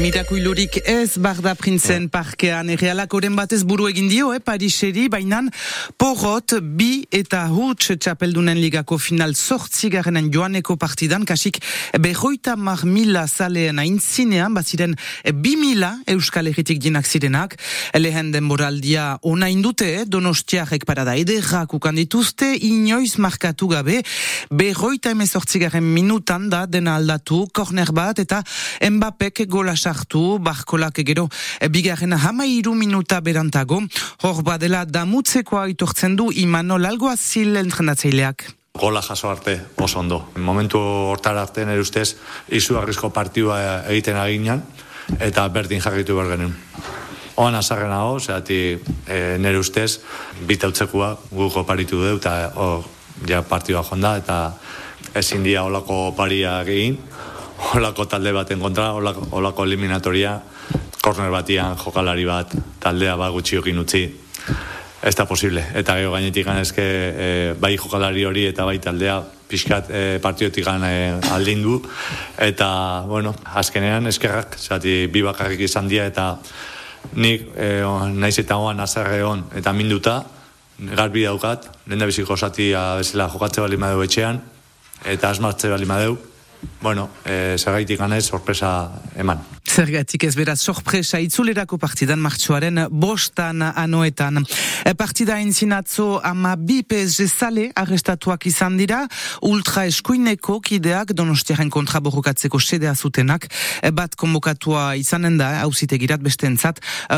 Mirakuilurik ez Barda Printzen parkean. Errealak batez buru egin dio, eh, Pariseri, bainan porrot bi eta huts txapeldunen ligako final sortzigaren joaneko partidan, kasik behoita mar mila zaleen aintzinean, baziren bi mila euskal egitik dinak zirenak, lehen denboraldia ona indute, eh, donostiarek parada ederrak ukan dituzte, inoiz markatu gabe, behoita emezortzigaren minutan da dena aldatu, korner bat eta Mbappek gola sartu, barkolak gero e, bigarren hama iru minuta berantago, hor badela damutzekoa itortzen du Imanol Alguazil entrenatzeileak. Gola jaso arte oso ondo. Momentu hortar arte nire ustez izu arrisko partidua egiten aginan eta berdin jarritu behar genuen. Oan azarren hau, zehati e, nire ustez bitautzekoa guko paritu du eta o, ja partidua jonda eta ezin dia olako paria egin olako talde baten kontra, olako, olako eliminatoria, korner batian jokalari bat, taldea ba gutxiokin utzi, ez da posible. Eta gero gainetik ganezke, e, bai jokalari hori eta bai taldea, pixkat e, partiotik gan e, aldindu, eta, bueno, azkenean eskerrak, zati, bi bakarrik izan dira, eta nik e, naiz eta oan azarre hon, eta minduta, garbi daukat, lehen da biziko zatia bezala jokatze bali madeu etxean, eta asmartze bali madeu, bueno, e, zergaitik ganez, sorpresa eman. Zergatik ez beraz sorpresa itzulerako partidan martxoaren bostan anoetan. E, partida entzinatzo ama bi PSG sale arrestatuak izan dira, ultra eskuineko kideak donostiaren kontra borrokatzeko sedea zutenak, e, bat konbokatua izanen da, hausitegirat beste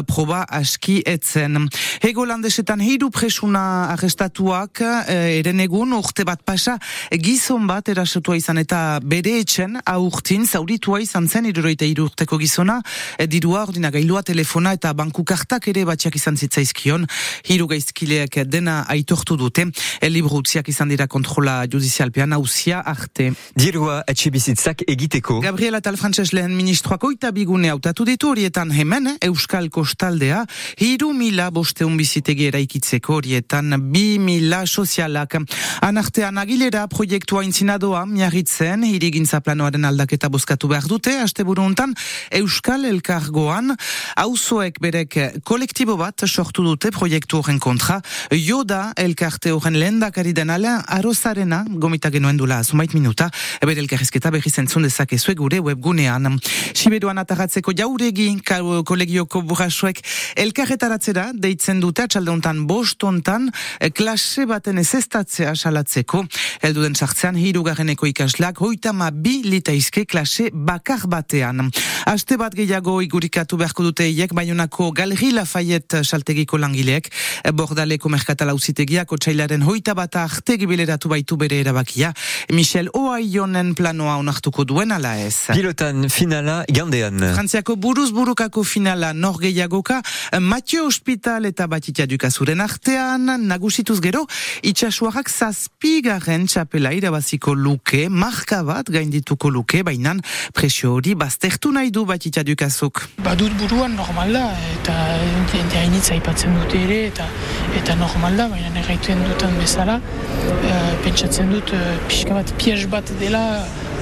proba aski etzen. Hego landesetan hiru presuna arrestatuak, e, eren egun, urte bat pasa, gizon bat erasatua izan eta bere etxen aurtin zauritua izan zen iruroita irurteko gizona. E, dirua ordina gailua telefona eta banku kartak ere batxak izan zitzaizkion. Hiru gaizkileak dena aitortu dute. E, libru utziak izan dira kontrola judizialpean hausia arte. Dirua etxe bizitzak egiteko. Gabriela tal Frantses lehen ministroako eta bigune hautatu ditu horietan hemen Euskal Kostaldea hiru mila bosteun bizitegi eraikitzeko horietan bi mila sozialak. Anartean agilera proiektua intzinadoa miarritzen hirigin ekintza planoaren aldaketa bozkatu behar dute, aste hontan Euskal Elkargoan, auzoek berek kolektibo bat sortu dute proiektu horren kontra, joda elkarte horren lehen dakari denala, arozarena, gomita genuen dula, zumait minuta, eber elkarrizketa berri zentzun dezakezue gure webgunean. Siberuan ataratzeko jauregi, kolegioko burasuek, elkarretaratzera, deitzen dute, atxalde hontan, bost hontan, klase baten ezestatzea salatzeko, elduden sartzean, hirugarreneko ikaslak, hoitama bi litaizke klase bakar batean. Aste bat gehiago igurikatu beharko dute eiek, baionako galeri Lafayette saltegiko langileek, bordaleko merkatala uzitegiak, otxailaren hoita bat arte gibileratu baitu bere erabakia. Michel Oaionen planoa onartuko duen ala ez. Pilotan finala gandean. Frantziako buruz burukako finala nor gehiagoka, Matio Hospital eta Batitia Dukazuren artean, nagusituz gero, itxasuarrak zazpigaren txapela irabaziko luke, marka bat gaindituko luke, bainan presio hori baztertu nahi du Batitia Dukazuk. Badut buruan normal da, eta jende hainitza aipatzen dute ere, eta eta normal da, baina erraituen dutan bezala, e, pentsatzen dut e, pixka bat piez bat dela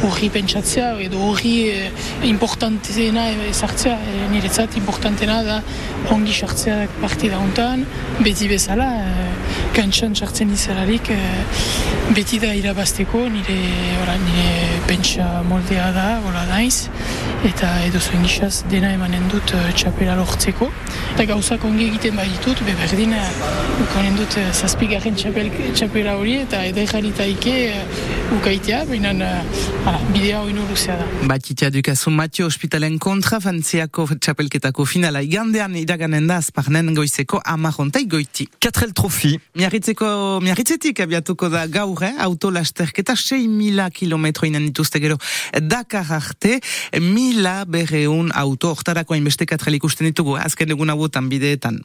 horri pentsatzea, edo horri e, importantena ezartzea, e, niretzat importantena da ongi sartzea partida hontan, beti bezala, e, kantxan sartzen izalarik, e, beti da irabazteko, nire, ora, nire pentsa moldea da, hola daiz, eta edo zuen gizaz dena emanen dut uh, txapela lortzeko. Eta gauzak ongi egiten baditut, be berdin, uh, ukanen dut uh, zazpigarren txapel, txapela hori, eta edo jarritaike uh, ukaitea, baina uh, bidea hori luzea da. Batitia dukazu Matio Hospitalen kontra, fantziako txapelketako finala igandean iraganen da azparnen goizeko amarrontai goiti. Katrel trofi. Miarritzeko, miarritzetik abiatuko da gaur, eh? autolasterketa 6 mila kilometro inan dituzte gero Dakar arte, mila berreun auto, oktarako hainbeste katrel ikusten ditugu, azken egun hauetan bideetan.